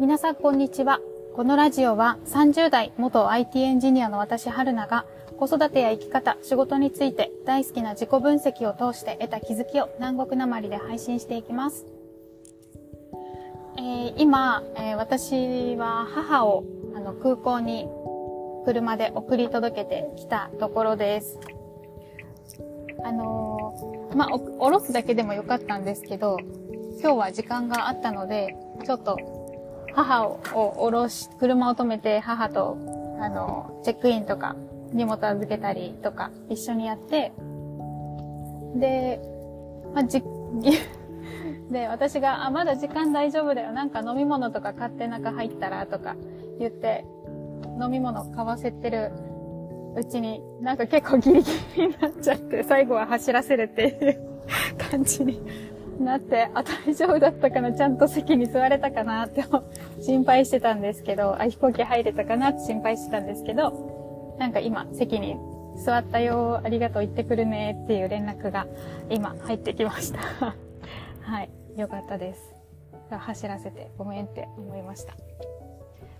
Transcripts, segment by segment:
皆さんこんにちは。このラジオは30代元 IT エンジニアの私春菜が子育てや生き方、仕事について大好きな自己分析を通して得た気づきを南国なまりで配信していきます。えー、今、えー、私は母をあの空港に車で送り届けてきたところです。あのー、まあ、お、おろすだけでもよかったんですけど、今日は時間があったので、ちょっと母を降ろし、車を止めて母と、あの、チェックインとか、荷物預けたりとか、一緒にやって、で、まあ、じ、で、私が、あ、まだ時間大丈夫だよ。なんか飲み物とか買って中入ったらとか言って、飲み物買わせてるうちに、なんか結構ギリギリになっちゃって、最後は走らせるっていう感じになって、あ、大丈夫だったかなちゃんと席に座れたかなって心配してたんですけど、あ、飛行機入れたかなって心配してたんですけど、なんか今、席に座ったよ、ありがとう言ってくるねっていう連絡が今入ってきました。はい、よかったです。走らせてごめんって思いました。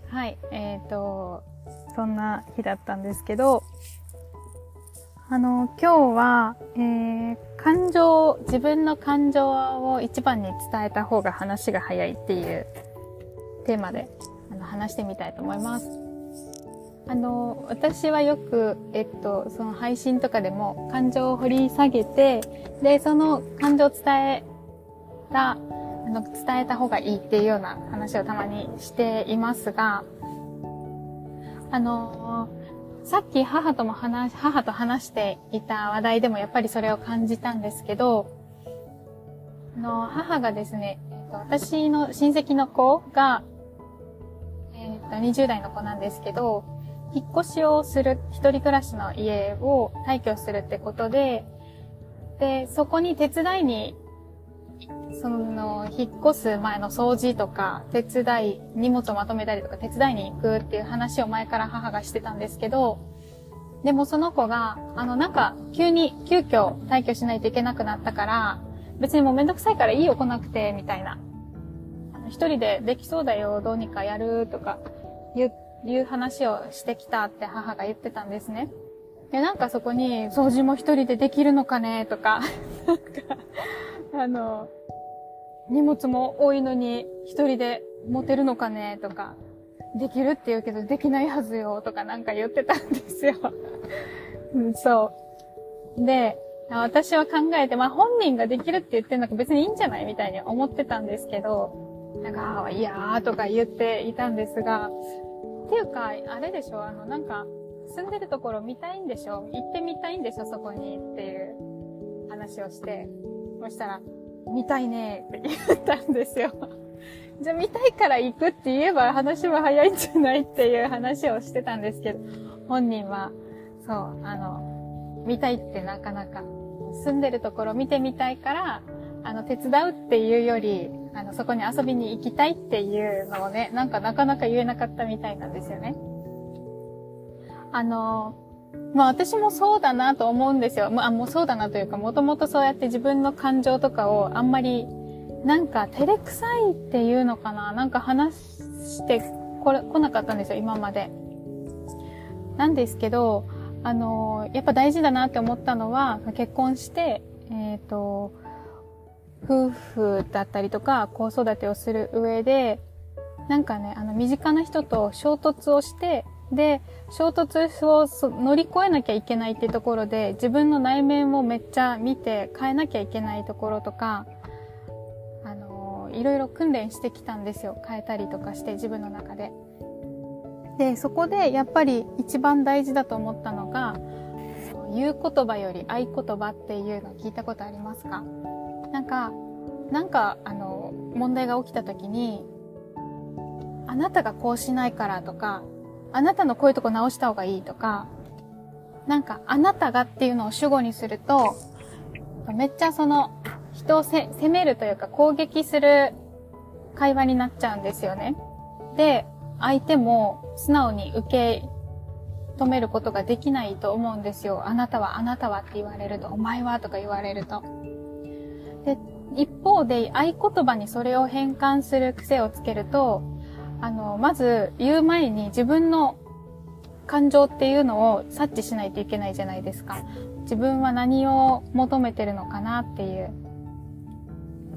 はい、えっ、ー、と、そんな日だったんですけど、あの、今日は、えー、感情、自分の感情を一番に伝えた方が話が早いっていうテーマであの話してみたいと思います。あの、私はよく、えっと、その配信とかでも感情を掘り下げて、で、その感情を伝えた、あの、伝えた方がいいっていうような話をたまにしていますが、あの、さっき母とも話、母と話していた話題でもやっぱりそれを感じたんですけど、の、母がですね、えっと、私の親戚の子が、えっと、20代の子なんですけど、引っ越しをする、一人暮らしの家を退去するってことで、で、そこに手伝いに、その、引っ越す前の掃除とか、手伝い、荷物をまとめたりとか手伝いに行くっていう話を前から母がしてたんですけど、でもその子が、あの、なんか、急に、急遽退去しないといけなくなったから、別にもうめんどくさいからいいよ来なくて、みたいな。一人でできそうだよ、どうにかやる、とか、いう、いう話をしてきたって母が言ってたんですね。で、なんかそこに、掃除も一人でできるのかね、とか、なんか、あの、荷物も多いのに一人で持てるのかね、とか、できるって言うけどできないはずよとかなんか言ってたんですよ。うん、そう。で、私は考えて、まあ本人ができるって言ってんのか別にいいんじゃないみたいに思ってたんですけど、なんか、いやーとか言っていたんですが、っていうか、あれでしょあの、なんか、住んでるところ見たいんでしょ行ってみたいんでしょそこにっていう話をして、そしたら、見たいねって言ったんですよ。じゃあ見たいから行くって言えば話は早いんじゃないっていう話をしてたんですけど、本人は、そう、あの、見たいってなかなか、住んでるところ見てみたいから、あの、手伝うっていうより、あの、そこに遊びに行きたいっていうのをね、なんかなかなか言えなかったみたいなんですよね。あの、まあ私もそうだなと思うんですよ。まあもうそうだなというか、もともとそうやって自分の感情とかをあんまりなんか照れくさいっていうのかななんか話してこれ来なかったんですよ、今まで。なんですけど、あの、やっぱ大事だなって思ったのは、結婚して、えっ、ー、と、夫婦だったりとか、子育てをする上で、なんかね、あの、身近な人と衝突をして、で、衝突を乗り越えなきゃいけないってところで、自分の内面をめっちゃ見て変えなきゃいけないところとかあの、いろいろ訓練してきたんですよ。変えたりとかして自分の中で。で、そこでやっぱり一番大事だと思ったのが、言う言葉より合言葉っていうの聞いたことありますか？なんか、なんか、あの、問題が起きた時に、あなたがこうしないからとか、あなたのこういうとこ直した方がいいとか、なんか、あなたがっていうのを主語にすると、めっちゃその、人を責めるというか攻撃する会話になっちゃうんですよね。で、相手も素直に受け止めることができないと思うんですよ。あなたは、あなたはって言われると、お前はとか言われると。で、一方で合言葉にそれを変換する癖をつけると、あの、まず言う前に自分の感情っていうのを察知しないといけないじゃないですか。自分は何を求めてるのかなっていう。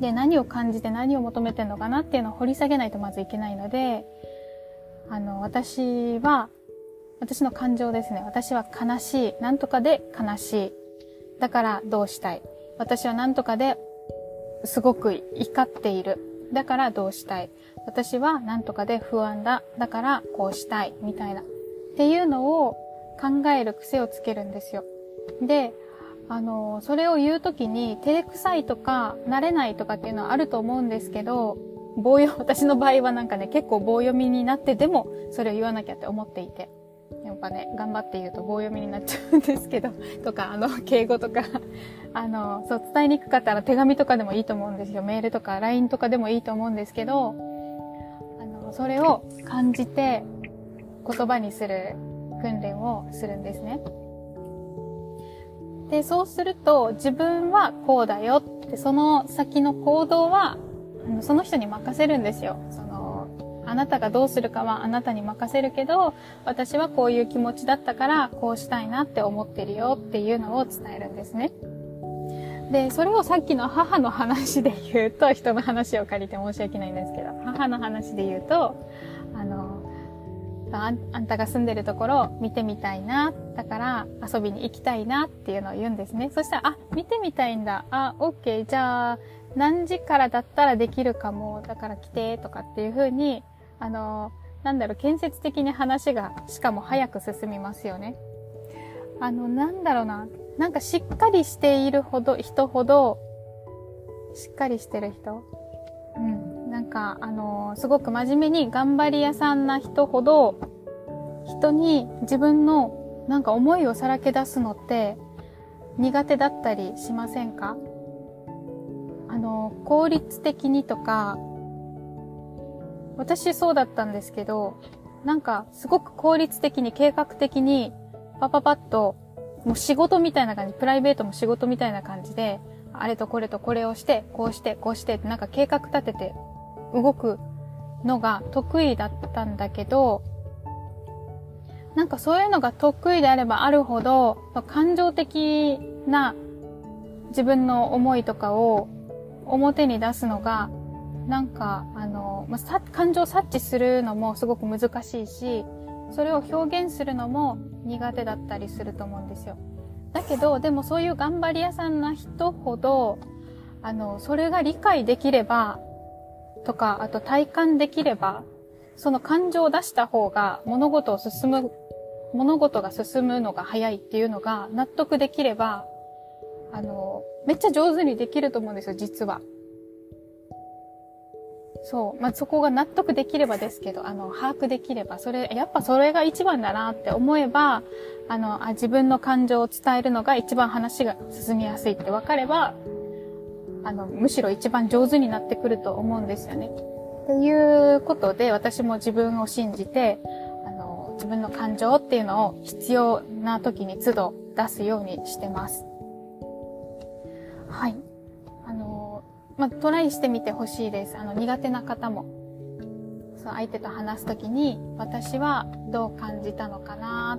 で、何を感じて何を求めてるのかなっていうのを掘り下げないとまずいけないので、あの、私は、私の感情ですね。私は悲しい。なんとかで悲しい。だからどうしたい。私はなんとかですごく怒っている。だからどうしたい？私はなんとかで不安だ。だからこうしたい。みたいな。っていうのを考える癖をつけるんですよ。で、あの、それを言うときに、照れくさいとか、慣れないとかっていうのはあると思うんですけど、棒読、私の場合はなんかね、結構棒読みになってでも、それを言わなきゃって思っていて。やっぱね、頑張って言うと棒読みになっちゃうんですけど、とか、あの、敬語とか、あの、そう、伝えにくかったら手紙とかでもいいと思うんですよ。メールとか LINE とかでもいいと思うんですけど、あの、それを感じて言葉にする訓練をするんですね。で、そうすると、自分はこうだよって、その先の行動は、その人に任せるんですよ。あなたがどうするかはあなたに任せるけど、私はこういう気持ちだったから、こうしたいなって思ってるよっていうのを伝えるんですね。で、それをさっきの母の話で言うと、人の話を借りて申し訳ないんですけど、母の話で言うと、あの、ああんたが住んでるところ見てみたいな。だから遊びに行きたいなっていうのを言うんですね。そしたら、あ、見てみたいんだ。あ、オッケー。じゃあ、何時からだったらできるかも。だから来て、とかっていう風に、あの、なんだろう、建設的に話が、しかも早く進みますよね。あの、なんだろうな。なんかしっかりしているほど、人ほど、しっかりしてる人うん。なんか、あの、すごく真面目に頑張り屋さんな人ほど、人に自分のなんか思いをさらけ出すのって苦手だったりしませんか？あの、効率的にとか、私そうだったんですけど、なんかすごく効率的に計画的にパパパッともう仕事みたいな感じ、プライベートも仕事みたいな感じで、あれとこれとこれをして、こうして、こうしてなんか計画立てて動くのが得意だったんだけど、なんかそういうのが得意であればあるほど、感情的な自分の思いとかを表に出すのが、なんか、あの、まあ、感情を察知するのもすごく難しいし、それを表現するのも苦手だったりすると思うんですよ。だけど、でもそういう頑張り屋さんな人ほど、あの、それが理解できれば、とか、あと体感できれば、その感情を出した方が物事を進む、物事が進むのが早いっていうのが納得できれば、あの、めっちゃ上手にできると思うんですよ、実は。そう。まあ、そこが納得できればですけど、あの、把握できれば、それ、やっぱそれが一番だなって思えば、あの、あ自分の感情を伝えるのが一番話が進みやすいって分かれば、あの、むしろ一番上手になってくると思うんですよね。っていうことで、私も自分を信じて、あの、自分の感情っていうのを必要な時に都度出すようにしてます。はい。まあ、トライしてみてほしいです。あの、苦手な方も。その相手と話すときに、私はどう感じたのかな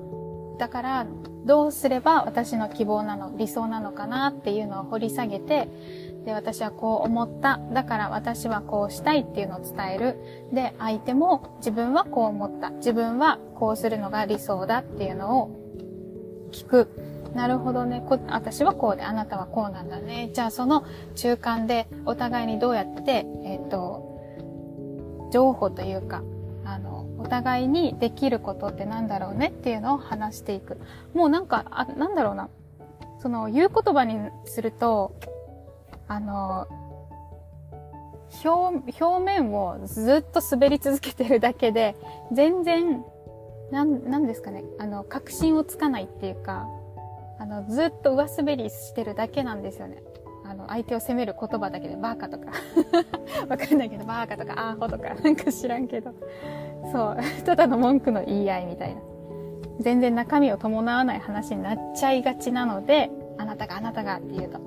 だから、どうすれば私の希望なの、理想なのかなっていうのを掘り下げて、で、私はこう思った。だから私はこうしたいっていうのを伝える。で、相手も自分はこう思った。自分はこうするのが理想だっていうのを聞く。なるほどね。こ私はこうで、あなたはこうなんだね。じゃあその中間でお互いにどうやって、えっ、ー、と、情報というか、あの、お互いにできることってなんだろうねっていうのを話していく。もうなんか、あなんだろうな。その、言う言葉にすると、あの、表、表面をずっと滑り続けてるだけで、全然、なん、なんですかね、あの、確信をつかないっていうか、あの、ずっと上滑りしてるだけなんですよね。あの、相手を責める言葉だけで、バーカとか。わかんないけど、バーカとか、アーホとか、なんか知らんけど。そう。ただの文句の言い合いみたいな。全然中身を伴わない話になっちゃいがちなので、あなたがあなたがって言うと。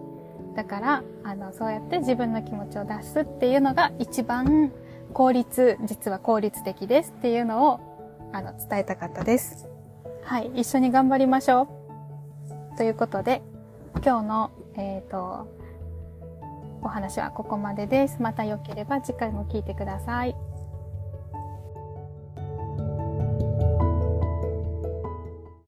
だから、あの、そうやって自分の気持ちを出すっていうのが一番効率、実は効率的ですっていうのを、あの、伝えたかったです。はい、一緒に頑張りましょう。ということで、今日の、えっ、ー、と、お話はここまでです。また良ければ次回も聞いてください。